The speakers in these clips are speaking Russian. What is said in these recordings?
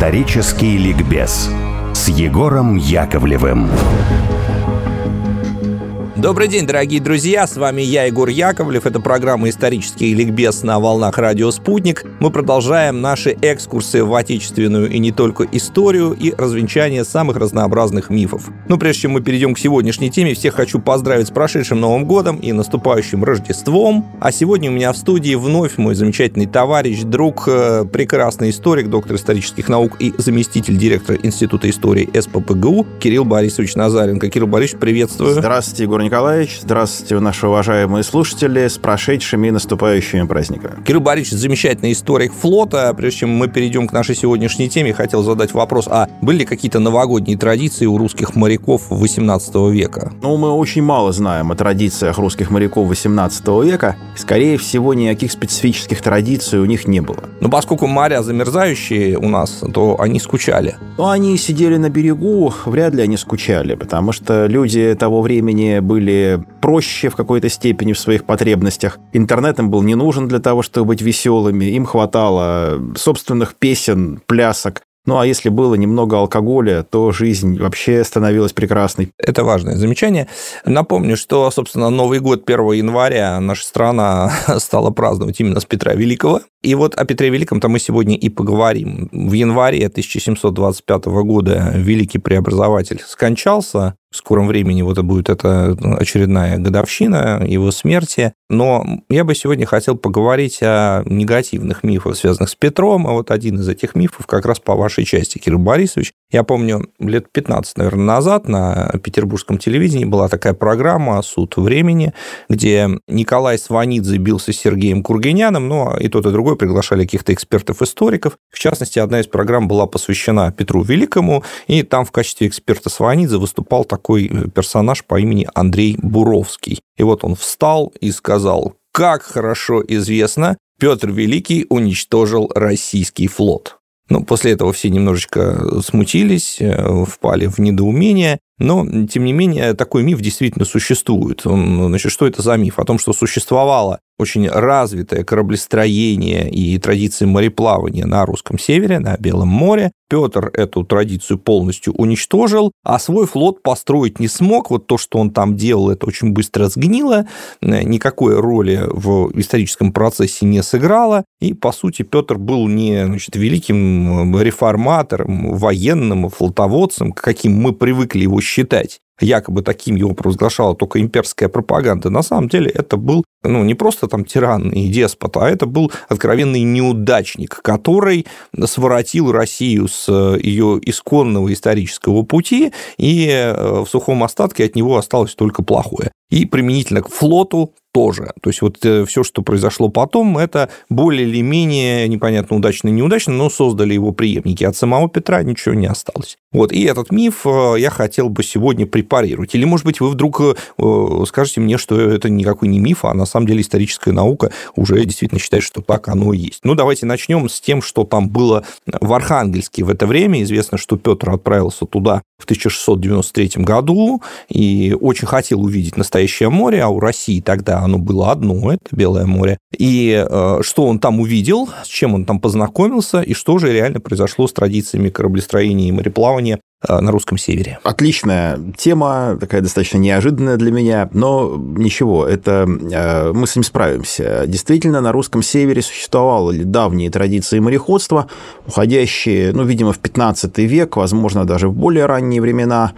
Исторический ликбез с Егором Яковлевым. Добрый день, дорогие друзья, с вами я, Егор Яковлев. Это программа «Исторический ликбез» на волнах радио «Спутник». Мы продолжаем наши экскурсы в отечественную и не только историю и развенчание самых разнообразных мифов. Но прежде чем мы перейдем к сегодняшней теме, всех хочу поздравить с прошедшим Новым годом и наступающим Рождеством. А сегодня у меня в студии вновь мой замечательный товарищ, друг, э, прекрасный историк, доктор исторических наук и заместитель директора Института истории СППГУ Кирилл Борисович Назаренко. Кирилл Борисович, приветствую. Здравствуйте, Егор Николаевич. Здравствуйте, наши уважаемые слушатели, с прошедшими и наступающими праздниками. Кирилл Борисович замечательный историк флота. Прежде чем мы перейдем к нашей сегодняшней теме, хотел задать вопрос, а были ли какие-то новогодние традиции у русских моряков 18 века? Ну, мы очень мало знаем о традициях русских моряков 18 века. Скорее всего, никаких специфических традиций у них не было. Но поскольку моря замерзающие у нас, то они скучали. Ну, они сидели на берегу, вряд ли они скучали, потому что люди того времени были были проще в какой-то степени в своих потребностях. Интернет им был не нужен для того, чтобы быть веселыми. Им хватало собственных песен, плясок. Ну а если было немного алкоголя, то жизнь вообще становилась прекрасной. Это важное замечание. Напомню, что, собственно, Новый год 1 января наша страна стала праздновать именно с Петра Великого. И вот о Петре Великом-то мы сегодня и поговорим. В январе 1725 года великий преобразователь скончался, в скором времени вот будет это очередная годовщина его смерти. Но я бы сегодня хотел поговорить о негативных мифах, связанных с Петром. А вот один из этих мифов как раз по вашей части, Кирилл Борисович. Я помню, лет 15, наверное, назад на петербургском телевидении была такая программа «Суд времени», где Николай Сванидзе бился с Сергеем Кургиняном, но и тот, и другой приглашали каких-то экспертов-историков. В частности, одна из программ была посвящена Петру Великому, и там в качестве эксперта Сванидзе выступал такой э, персонаж по имени Андрей Буровский. И вот он встал и сказал, как хорошо известно, Петр Великий уничтожил российский флот. Ну, после этого все немножечко смутились, э, впали в недоумение. Но, тем не менее, такой миф действительно существует. Значит, что это за миф? О том, что существовало очень развитое кораблестроение и традиции мореплавания на русском севере, на Белом море. Петр эту традицию полностью уничтожил, а свой флот построить не смог. Вот то, что он там делал, это очень быстро сгнило, никакой роли в историческом процессе не сыграло. И, по сути, Петр был не значит, великим реформатором, военным, флотоводцем, каким мы привыкли его считать якобы таким его провозглашала только имперская пропаганда, на самом деле это был ну, не просто там тиран и деспот, а это был откровенный неудачник, который своротил Россию с ее исконного исторического пути, и э, в сухом остатке от него осталось только плохое. И применительно к флоту тоже. То есть вот э, все, что произошло потом, это более или менее непонятно удачно неудачно, но создали его преемники. От самого Петра ничего не осталось. Вот, и этот миф э, я хотел бы сегодня препарировать. Или, может быть, вы вдруг э, скажете мне, что это никакой не миф, а на самом деле историческая наука уже действительно считает, что так оно и есть. Ну, давайте начнем с тем, что там было в Архангельске в это время. Известно, что Петр отправился туда в 1693 году и очень хотел увидеть настоящее море, а у России тогда оно было одно, это Белое море. И э, что он там увидел, с чем он там познакомился, и что же реально произошло с традициями кораблестроения и мореплавания на русском севере. Отличная тема, такая достаточно неожиданная для меня, но ничего, это э, мы с ним справимся. Действительно, на русском севере существовали давние традиции мореходства, уходящие, ну, видимо, в 15 век, возможно, даже в более ранние времена.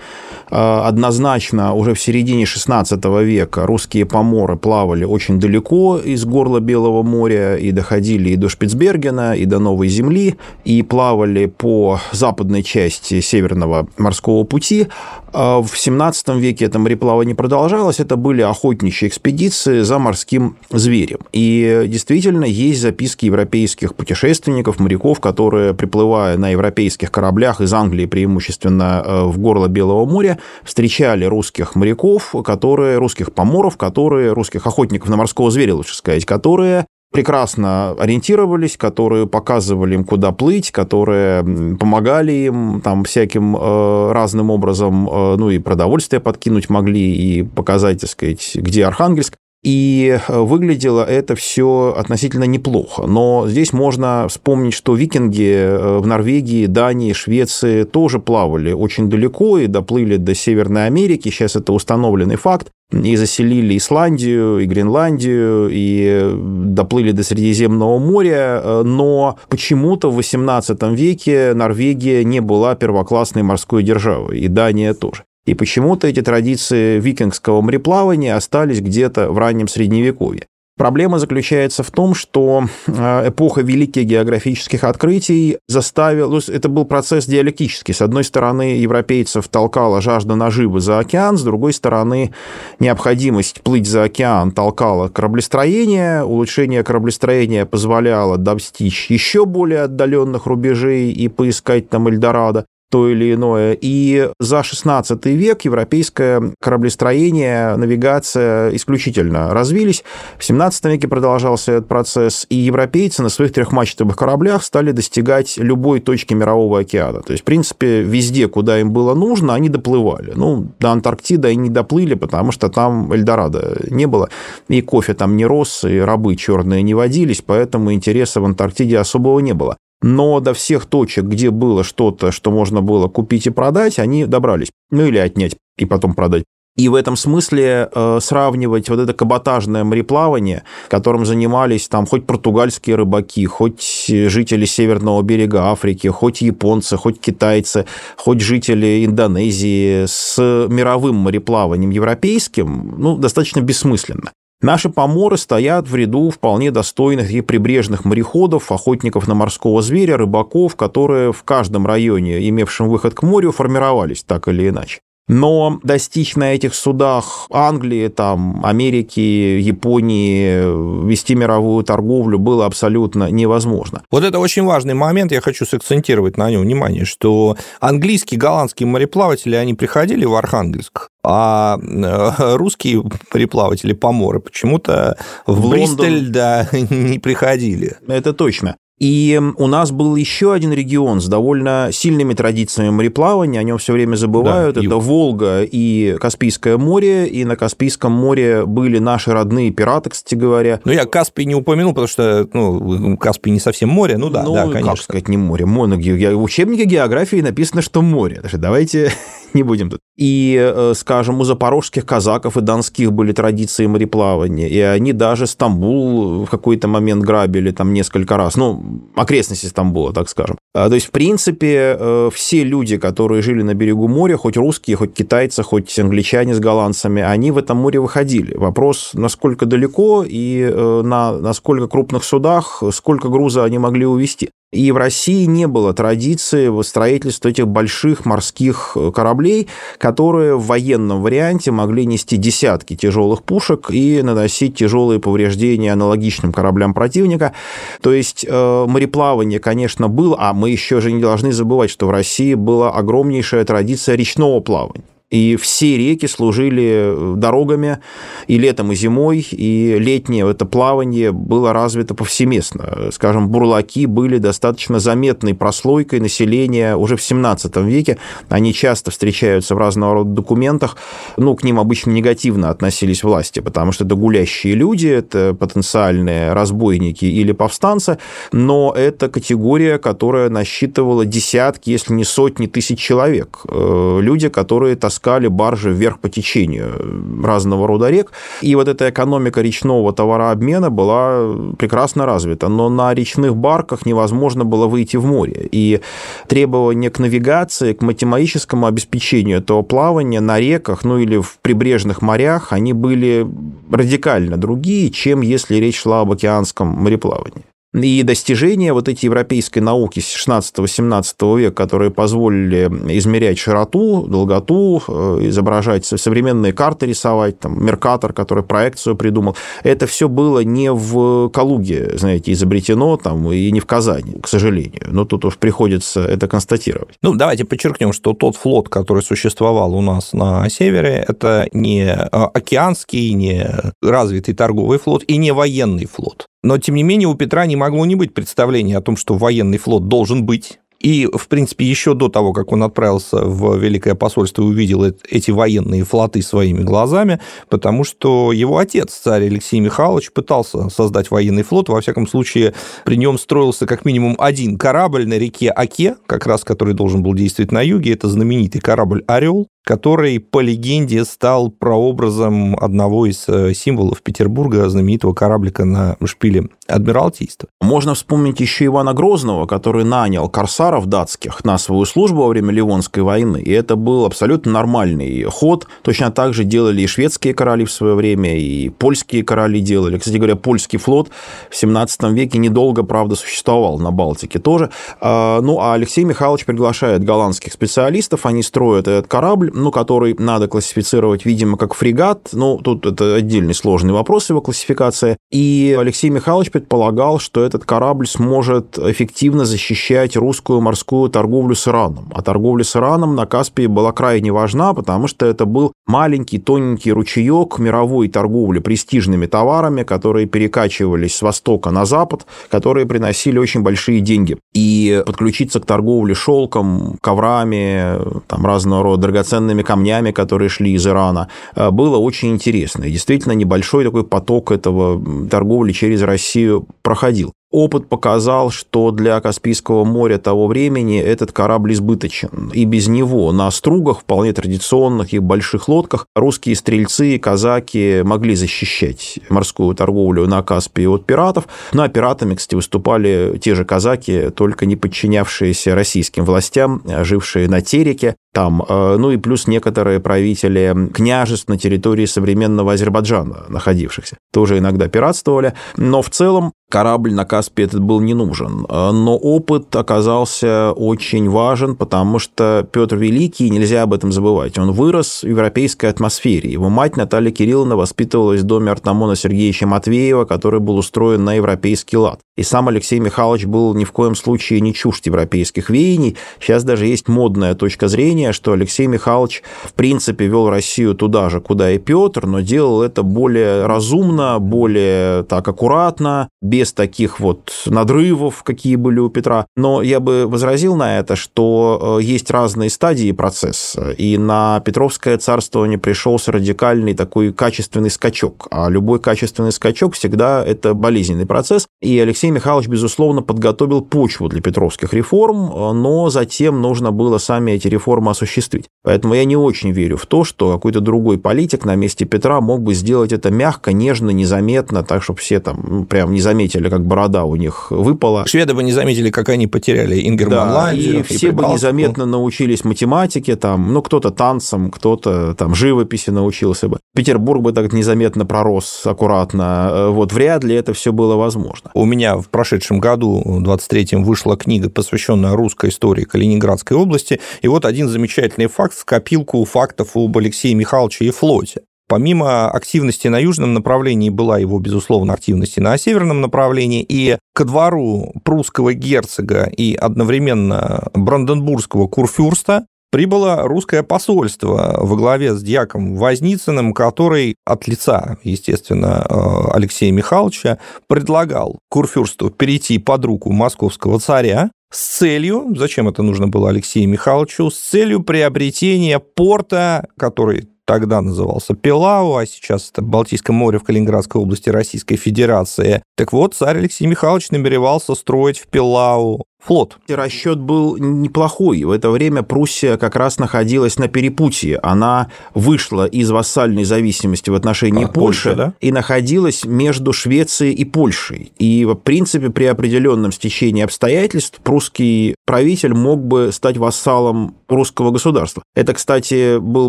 Э, однозначно, уже в середине 16 века русские поморы плавали очень далеко из горла Белого моря и доходили и до Шпицбергена, и до Новой Земли, и плавали по западной части Северного Северного морского пути. А в 17 веке это мореплавание продолжалось. Это были охотничьи экспедиции за морским зверем. И действительно есть записки европейских путешественников, моряков, которые, приплывая на европейских кораблях из Англии преимущественно э, в горло Белого моря, встречали русских моряков, которые, русских поморов, которые, русских охотников на морского зверя, лучше сказать, которые прекрасно ориентировались, которые показывали им, куда плыть, которые помогали им там всяким э, разным образом, э, ну и продовольствие подкинуть могли и показать, так сказать, где Архангельск. И выглядело это все относительно неплохо. Но здесь можно вспомнить, что викинги в Норвегии, Дании, Швеции тоже плавали очень далеко и доплыли до Северной Америки. Сейчас это установленный факт и заселили Исландию, и Гренландию, и доплыли до Средиземного моря, но почему-то в XVIII веке Норвегия не была первоклассной морской державой, и Дания тоже. И почему-то эти традиции викингского мореплавания остались где-то в раннем Средневековье. Проблема заключается в том, что э, эпоха великих географических открытий заставила... Это был процесс диалектический. С одной стороны, европейцев толкала жажда наживы за океан, с другой стороны, необходимость плыть за океан толкала кораблестроение. Улучшение кораблестроения позволяло достичь еще более отдаленных рубежей и поискать там Эльдорадо то или иное. И за XVI век европейское кораблестроение, навигация исключительно развились. В XVII веке продолжался этот процесс, и европейцы на своих трехмачтовых кораблях стали достигать любой точки мирового океана. То есть, в принципе, везде, куда им было нужно, они доплывали. Ну, до Антарктиды они не доплыли, потому что там Эльдорадо не было, и кофе там не рос, и рабы черные не водились, поэтому интереса в Антарктиде особого не было но до всех точек, где было что-то, что можно было купить и продать, они добрались. Ну или отнять и потом продать. И в этом смысле э, сравнивать вот это каботажное мореплавание, которым занимались там хоть португальские рыбаки, хоть жители северного берега Африки, хоть японцы, хоть китайцы, хоть жители Индонезии с мировым мореплаванием европейским, ну, достаточно бессмысленно. Наши поморы стоят в ряду вполне достойных и прибрежных мореходов, охотников на морского зверя, рыбаков, которые в каждом районе, имевшем выход к морю, формировались так или иначе. Но достичь на этих судах Англии, там, Америки, Японии, вести мировую торговлю было абсолютно невозможно. Вот это очень важный момент, я хочу сакцентировать на нем внимание, что английские, голландские мореплаватели, они приходили в Архангельск, а э, русские мореплаватели, поморы, почему-то в, в Бристоль, да, не приходили. Это точно. И у нас был еще один регион с довольно сильными традициями мореплавания, о нем все время забывают. Да, Это юг. Волга и Каспийское море, и на Каспийском море были наши родные пираты, кстати говоря. Ну, я Каспий не упомянул, потому что ну, Каспий не совсем море, ну да, ну, да, конечно. как сказать, не море, моно, в учебнике географии написано, что море. Давайте не будем тут. И, э, скажем, у запорожских казаков и донских были традиции мореплавания, и они даже Стамбул в какой-то момент грабили там несколько раз, ну, окрестности Стамбула, так скажем. А, то есть, в принципе, э, все люди, которые жили на берегу моря, хоть русские, хоть китайцы, хоть англичане с голландцами, они в этом море выходили. Вопрос, насколько далеко и э, на, на крупных судах, сколько груза они могли увезти. И в России не было традиции строительства этих больших морских э, кораблей, которые в военном варианте могли нести десятки тяжелых пушек и наносить тяжелые повреждения аналогичным кораблям противника. То есть э, мореплавание, конечно, было, а мы еще же не должны забывать, что в России была огромнейшая традиция речного плавания. И все реки служили э, дорогами и летом, и зимой, и летнее это плавание было развито повсеместно. Скажем, бурлаки были достаточно заметной прослойкой населения уже в 17 веке. Они часто встречаются в разного рода документах. Ну, к ним обычно негативно относились власти, потому что это гулящие люди, это потенциальные разбойники или повстанцы, но это категория, которая насчитывала десятки, если не сотни тысяч человек. Э, люди, которые таскали таскали баржи вверх по течению разного рода рек. И вот эта экономика речного товарообмена была прекрасно развита. Но на речных барках невозможно было выйти в море. И требования к навигации, к математическому обеспечению этого плавания на реках, ну или в прибрежных морях, они были радикально другие, чем если речь шла об океанском мореплавании. И достижения вот эти европейской науки с 16-17 века, которые позволили измерять широту, долготу, э, изображать современные карты рисовать, там, Меркатор, который проекцию придумал, это все было не в Калуге, знаете, изобретено там, и не в Казани, к сожалению. Но тут уж приходится это констатировать. Ну, давайте подчеркнем, что тот флот, который существовал у нас на севере, это не э, океанский, не развитый торговый флот и не военный флот. Но, тем не менее, у Петра не могло не быть представления о том, что военный флот должен быть, И, в принципе, еще до того, как он отправился в Великое посольство и увидел эти военные флоты своими глазами, потому что его отец, царь Алексей Михайлович, пытался создать военный флот. Во всяком случае, при нем строился как минимум один корабль на реке Оке, как раз который должен был действовать на юге. Это знаменитый корабль «Орел», который, по легенде, стал прообразом одного из э, символов Петербурга, знаменитого кораблика на шпиле Адмиралтейства. Можно вспомнить еще Ивана Грозного, который нанял корсаров датских на свою службу во время Ливонской войны, и это был абсолютно нормальный ход. Точно так же делали и шведские короли в свое время, и польские короли делали. Кстати говоря, польский флот в 17 веке недолго, правда, существовал на Балтике тоже. А, ну, а Алексей Михайлович приглашает голландских специалистов, они строят этот корабль, ну, который надо классифицировать, видимо, как фрегат. Ну, тут это отдельный сложный вопрос, его классификация. И Алексей Михайлович предполагал, что этот корабль сможет эффективно защищать русскую морскую торговлю с Ираном. А торговля с Ираном на Каспии была крайне важна, потому что это был маленький, тоненький ручеек мировой торговли престижными товарами, которые перекачивались с востока на запад, которые приносили очень большие деньги. И подключиться к торговле шелком, коврами, там разного рода драгоценными драгоценными камнями, которые шли из Ирана, э, было очень интересно. И действительно небольшой такой поток этого торговли через Россию проходил. Опыт показал, что для Каспийского моря того времени этот корабль избыточен. И без него на стругах, вполне традиционных и больших лодках, русские стрельцы и казаки могли защищать морскую торговлю на Каспии от пиратов. Ну, а пиратами, кстати, выступали те же казаки, только не подчинявшиеся российским властям, жившие на Тереке, там, э, ну и плюс некоторые правители княжеств на территории современного Азербайджана находившихся, тоже иногда пиратствовали, но в целом корабль на Каспии этот был не нужен. Но опыт оказался очень важен, потому что Петр Великий, нельзя об этом забывать, он вырос в европейской атмосфере. Его мать Наталья Кирилловна воспитывалась в доме Артамона Сергеевича Матвеева, который был устроен на европейский лад. И сам Алексей Михайлович был ни в коем случае не чужд европейских веяний. Сейчас даже есть модная точка зрения, что Алексей Михайлович в принципе вел Россию туда же, куда и Петр, но делал это более разумно, более так аккуратно, без таких вот надрывов, какие были у Петра. Но я бы возразил на это, что э, есть разные стадии процесса, и на Петровское царствование пришелся радикальный такой качественный скачок. А любой качественный скачок всегда это болезненный процесс, и Алексей Алексей Михайлович, безусловно, подготовил почву для петровских реформ, но затем нужно было сами эти реформы осуществить. Поэтому я не очень верю в то, что какой-то другой политик на месте Петра мог бы сделать это мягко, нежно, незаметно, так, чтобы все там ну, прям не заметили, как борода у них выпала. Шведы бы не заметили, как они потеряли Ингерманландию. Да, и все бы незаметно научились математике, там, ну, кто-то танцам, кто-то там живописи научился бы. Петербург бы так незаметно пророс аккуратно. Вот вряд ли это все было возможно. У меня в прошедшем году, в 23-м, вышла книга, посвященная русской истории Калининградской области. И вот один замечательный факт в копилку фактов об Алексее Михайловиче и флоте. Помимо активности на южном направлении была его, безусловно, активность и на северном направлении, и ко двору прусского герцога и одновременно бранденбургского курфюрста прибыло русское посольство во главе с дьяком Возницыным, который от лица, естественно, э, Алексея Михайловича предлагал Курфюрсту перейти под руку московского царя с целью, зачем это нужно было Алексею Михайловичу, с целью приобретения порта, который тогда назывался Пилау, а сейчас это Балтийское море в Калининградской области Российской Федерации. Так вот, царь Алексей Михайлович намеревался строить в Пилау флот. Расчет был неплохой. В это время Пруссия как раз находилась на перепутье. Она вышла из вассальной зависимости в отношении а, Польши Польша, да? и находилась между Швецией и Польшей. И, в принципе, при определенном стечении обстоятельств прусский правитель мог бы стать вассалом русского государства. Это, кстати, был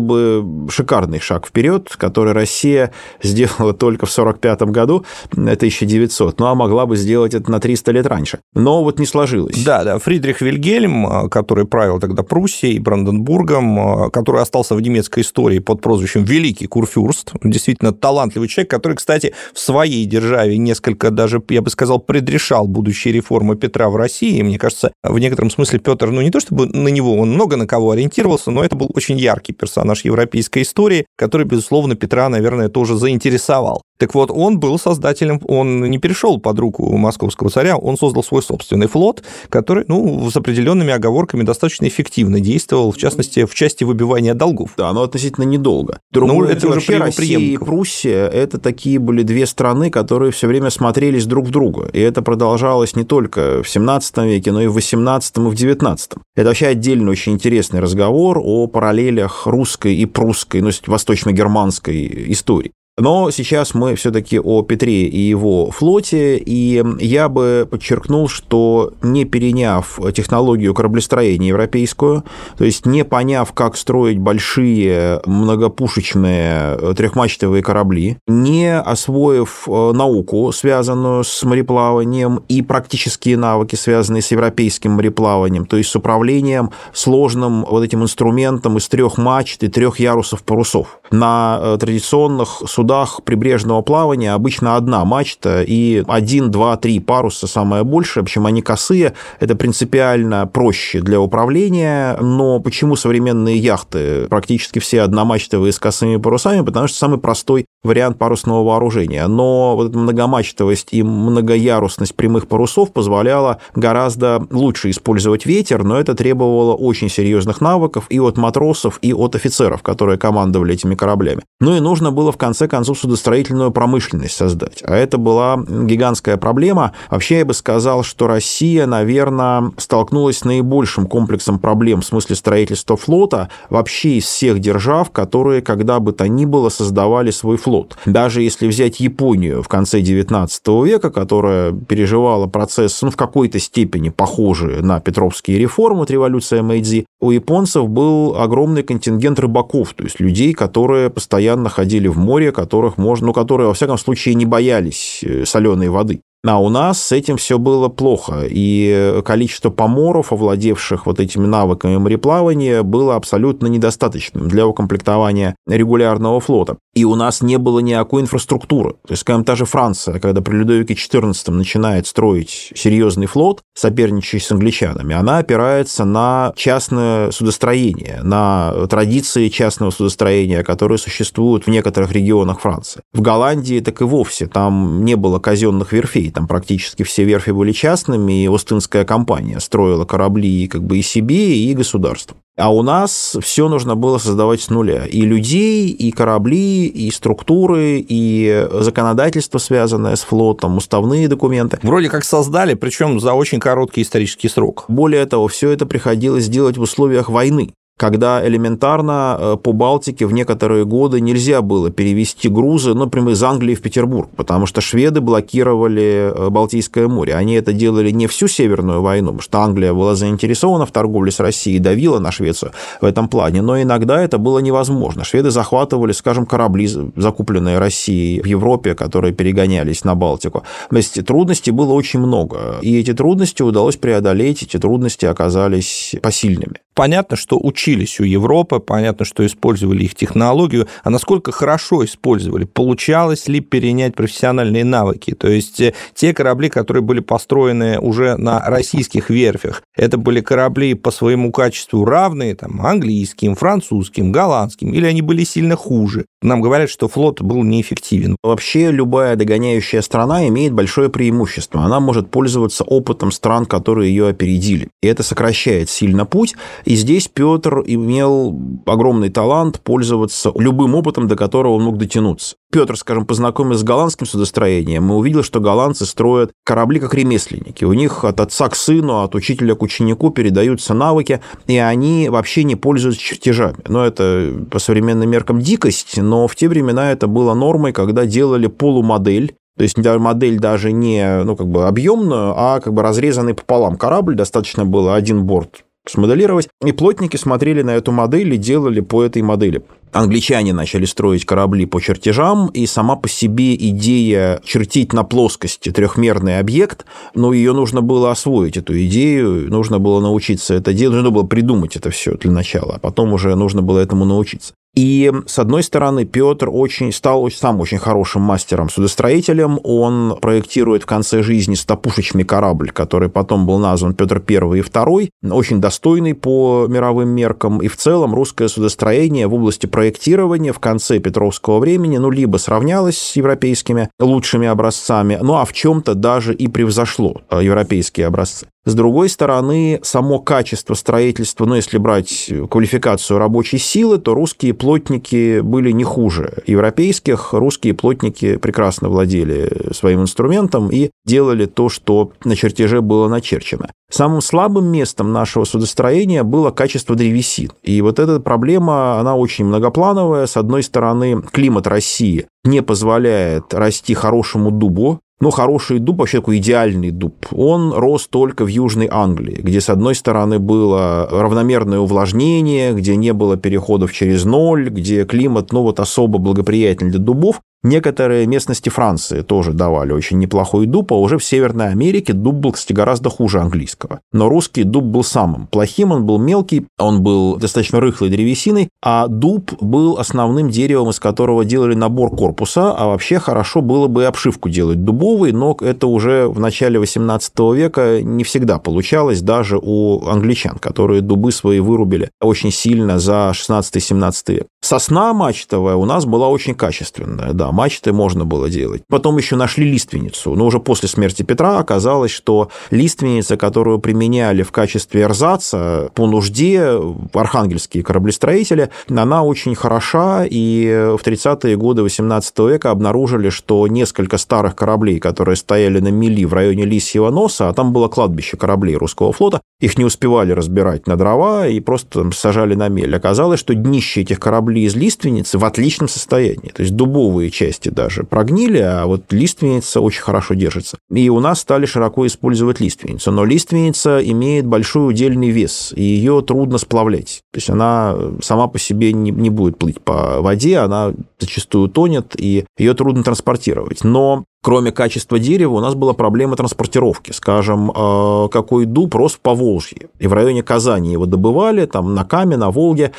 бы шикарный шаг вперед, который Россия сделала только в 1945 году, 1900, ну а могла бы сделать это на 300 лет раньше. Но вот не сложилось. Да, да, Фридрих Вильгельм, а, который правил тогда Пруссией, Бранденбургом, а, который остался в немецкой истории под прозвищем Великий Курфюрст, действительно талантливый человек, который, кстати, в своей державе несколько даже, я бы сказал, предрешал будущие реформы Петра в России. Мне кажется, в некотором смысле Петр, ну не то чтобы на него, он много на кого ориентировался, но это был очень яркий персонаж европейской истории, который, безусловно, Петра, наверное, тоже заинтересовал. Так вот, он был создателем, он не перешел под руку московского царя, он создал свой собственный флот, который, ну, с определенными оговорками достаточно эффективно действовал, в частности, в части выбивания долгов. Да, но относительно недолго. Другое, ну, это уже вообще Россия и Пруссия – это такие были две страны, которые все время смотрелись друг в друга. И это продолжалось не только в 17 веке, но и в 18 и в 19. Это вообще отдельный очень интересный разговор о параллелях русской и прусской, ну, восточно-германской истории. Но сейчас мы все-таки о Петре и его флоте, и я бы подчеркнул, что не переняв технологию кораблестроения европейскую, то есть не поняв, как строить большие многопушечные трехмачтовые корабли, не освоив э, науку, связанную с мореплаванием, и практические навыки, связанные с европейским мореплаванием, то есть с управлением сложным вот этим инструментом из трех мачт и трех ярусов парусов. На э, традиционных судах судах прибрежного плавания обычно одна мачта и один, два, три паруса самое большее, в общем, они косые, это принципиально проще для управления, но почему современные яхты практически все одномачтовые с косыми парусами? Потому что самый простой вариант парусного вооружения. Но вот эта многомачтовость и многоярусность прямых парусов позволяла гораздо лучше использовать ветер, но это требовало очень серьезных навыков и от матросов, и от офицеров, которые командовали этими кораблями. Ну и нужно было в конце концов судостроительную промышленность создать. А это была гигантская проблема. Вообще я бы сказал, что Россия, наверное, столкнулась с наибольшим комплексом проблем в смысле строительства флота вообще из всех держав, которые когда бы то ни было создавали свой флот. Даже если взять Японию в конце XIX века, которая переживала процесс ну, в какой-то степени похожий на Петровские реформы, вот революция Мэйдзи, у японцев был огромный контингент рыбаков, то есть людей, которые постоянно ходили в море, которых можно, ну, которые, во всяком случае, не боялись э, соленой воды. А у нас с этим все было плохо, и количество поморов, овладевших вот этими навыками мореплавания, было абсолютно недостаточным для укомплектования регулярного флота. И у нас не было никакой инфраструктуры. То есть, скажем, та же Франция, когда при Людовике XIV начинает строить серьезный флот, соперничая с англичанами, она опирается на частное судостроение, на традиции частного судостроения, которые существуют в некоторых регионах Франции. В Голландии так и вовсе там не было казенных верфей, там практически все верфи были частными, и Остинская компания строила корабли как бы и себе, и государству. А у нас все нужно было создавать с нуля. И людей, и корабли, и структуры, и законодательство, связанное с флотом, уставные документы. Вроде как создали, причем за очень короткий исторический срок. Более того, все это приходилось делать в условиях войны когда элементарно э, по Балтике в некоторые годы нельзя было перевести грузы, например, из Англии в Петербург, потому что шведы блокировали э, Балтийское море. Они это делали не всю Северную войну, потому что Англия была заинтересована в торговле с Россией, давила на Швецию в этом плане, но иногда это было невозможно. Шведы захватывали, скажем, корабли, закупленные Россией в Европе, которые перегонялись на Балтику. То есть трудностей было очень много, и эти трудности удалось преодолеть, эти трудности оказались посильными. Понятно, что учились у Европы, понятно, что использовали их технологию, а насколько хорошо использовали, получалось ли перенять профессиональные навыки. То есть э, те корабли, которые были построены уже на российских верфях, это были корабли по своему качеству равные там, английским, французским, голландским, или они были сильно хуже. Нам говорят, что флот был неэффективен. Вообще любая догоняющая страна имеет большое преимущество. Она может пользоваться опытом стран, которые ее опередили. И это сокращает сильно путь, и здесь Петр имел огромный талант пользоваться любым опытом, до которого он мог дотянуться. Петр, скажем, познакомился с голландским судостроением и увидел, что голландцы строят корабли как ремесленники. У них от отца к сыну, от учителя к ученику передаются навыки, и они вообще не пользуются чертежами. Но это по современным меркам дикость, но в те времена это было нормой, когда делали полумодель, то есть модель даже не ну, как бы объемную, а как бы разрезанный пополам корабль. Достаточно было один борт смоделировать. И плотники смотрели на эту модель и делали по этой модели. Англичане начали строить корабли по чертежам, и сама по себе идея чертить на плоскости трехмерный объект, но ее нужно было освоить, эту идею, нужно было научиться это делать, нужно было придумать это все для начала, а потом уже нужно было этому научиться. И, с одной стороны, Петр очень, стал сам очень хорошим мастером-судостроителем. Он проектирует в конце жизни стопушечный корабль, который потом был назван Петр I и II, очень достойный по мировым меркам. И в целом русское судостроение в области проектирования в конце Петровского времени ну, либо сравнялось с европейскими лучшими образцами, ну а в чем-то даже и превзошло э, европейские образцы. С другой стороны, само качество строительства, ну, если брать квалификацию рабочей силы, то русские плотники были не хуже европейских. Русские плотники прекрасно владели своим инструментом и делали то, что на чертеже было начерчено. Самым слабым местом нашего судостроения было качество древесин. И вот эта проблема, она очень многоплановая. С одной стороны, климат России не позволяет расти хорошему дубу, ну, хороший дуб, вообще такой идеальный дуб, он рос только в Южной Англии, где, с одной стороны, было равномерное увлажнение, где не было переходов через ноль, где климат, ну, вот особо благоприятен для дубов, Некоторые местности Франции тоже давали очень неплохой дуб, а уже в Северной Америке дуб был, кстати, гораздо хуже английского. Но русский дуб был самым плохим, он был мелкий, он был достаточно рыхлой древесиной, а дуб был основным деревом, из которого делали набор корпуса, а вообще хорошо было бы и обшивку делать дубовой, но это уже в начале 18 века не всегда получалось даже у англичан, которые дубы свои вырубили очень сильно за 16-17 век. Сосна мачтовая у нас была очень качественная, да, мачты можно было делать. Потом еще нашли лиственницу, но уже после смерти Петра оказалось, что лиственница, которую применяли в качестве эрзаца по нужде архангельские кораблестроители, она очень хороша, и в 30-е годы 18 века обнаружили, что несколько старых кораблей, которые стояли на мели в районе Лисьего носа, а там было кладбище кораблей русского флота, их не успевали разбирать на дрова и просто сажали на мель. Оказалось, что днище этих кораблей из лиственницы в отличном состоянии, то есть дубовые части части даже прогнили, а вот лиственница очень хорошо держится. И у нас стали широко использовать лиственницу. Но лиственница имеет большой удельный вес, и ее трудно сплавлять. То есть она сама по себе не, не будет плыть по воде, она зачастую тонет, и ее трудно транспортировать. Но кроме качества дерева, у нас была проблема транспортировки. Скажем, э, какой дуб рос в Поволжье, и в районе Казани его добывали, там на Каме, на Волге,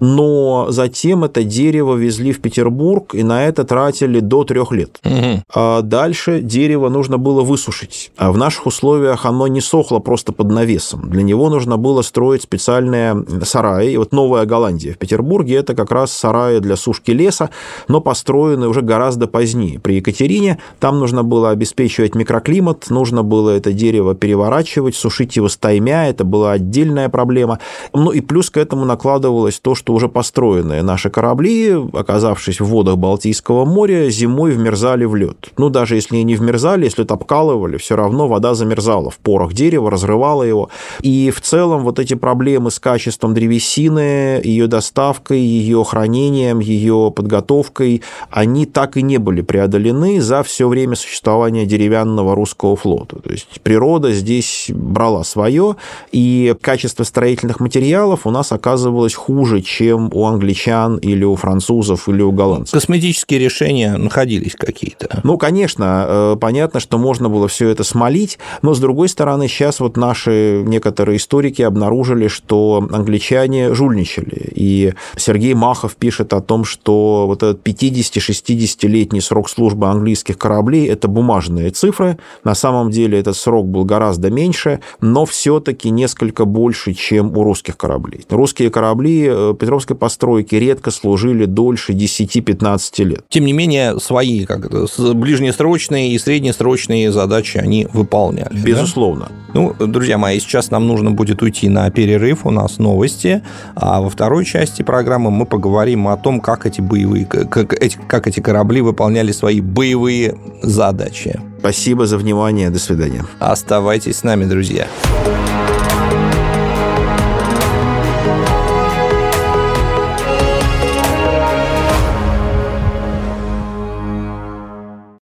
но затем это дерево везли в Петербург, и на это тратили до трех лет. Угу. А дальше дерево нужно было высушить. А в наших условиях оно не сохло просто под навесом. Для него нужно было строить специальные сараи. И вот Новая Голландия в Петербурге – это как раз сараи для сушки леса, но построены уже гораздо позднее. При Екатерине там нужно было обеспечивать микроклимат, нужно было это дерево переворачивать, сушить его стаймя, это была отдельная проблема. Ну и плюс к этому накладывалось то, что уже построенные наши корабли, оказавшись в водах Балтийского моря, зимой вмерзали в лед. Ну даже если не вмерзали, если обкалывали, все равно вода замерзала в порах дерева, разрывала его. И в целом вот эти проблемы с качеством древесины, ее доставкой, ее хранением, ее подготовкой, они так и не были преодолены за все время существования деревянного русского флота. То есть природа здесь брала свое, и качество строительных материалов у нас оказывалось хуже, чем у англичан или у французов или у голландцев. Косметические решения находились какие-то? Ну, конечно, э, понятно, что можно было все это смолить, но, с другой стороны, сейчас вот наши некоторые историки обнаружили, что англичане жульничали. И Сергей Махов пишет о том, что вот этот 50-60-летний срок службы английских кораблей кораблей – это бумажные цифры. На самом деле этот срок был гораздо меньше, но все-таки несколько больше, чем у русских кораблей. Русские корабли э, Петровской постройки редко служили дольше 10-15 лет. Тем не менее, свои как ближнесрочные и среднесрочные задачи они выполняли. Безусловно. Да? Ну, друзья мои, сейчас нам нужно будет уйти на перерыв, у нас новости, а во второй части программы мы поговорим о том, как эти боевые, как эти, как эти корабли выполняли свои боевые задачи. Спасибо за внимание, до свидания. Оставайтесь с нами, друзья. Друзья.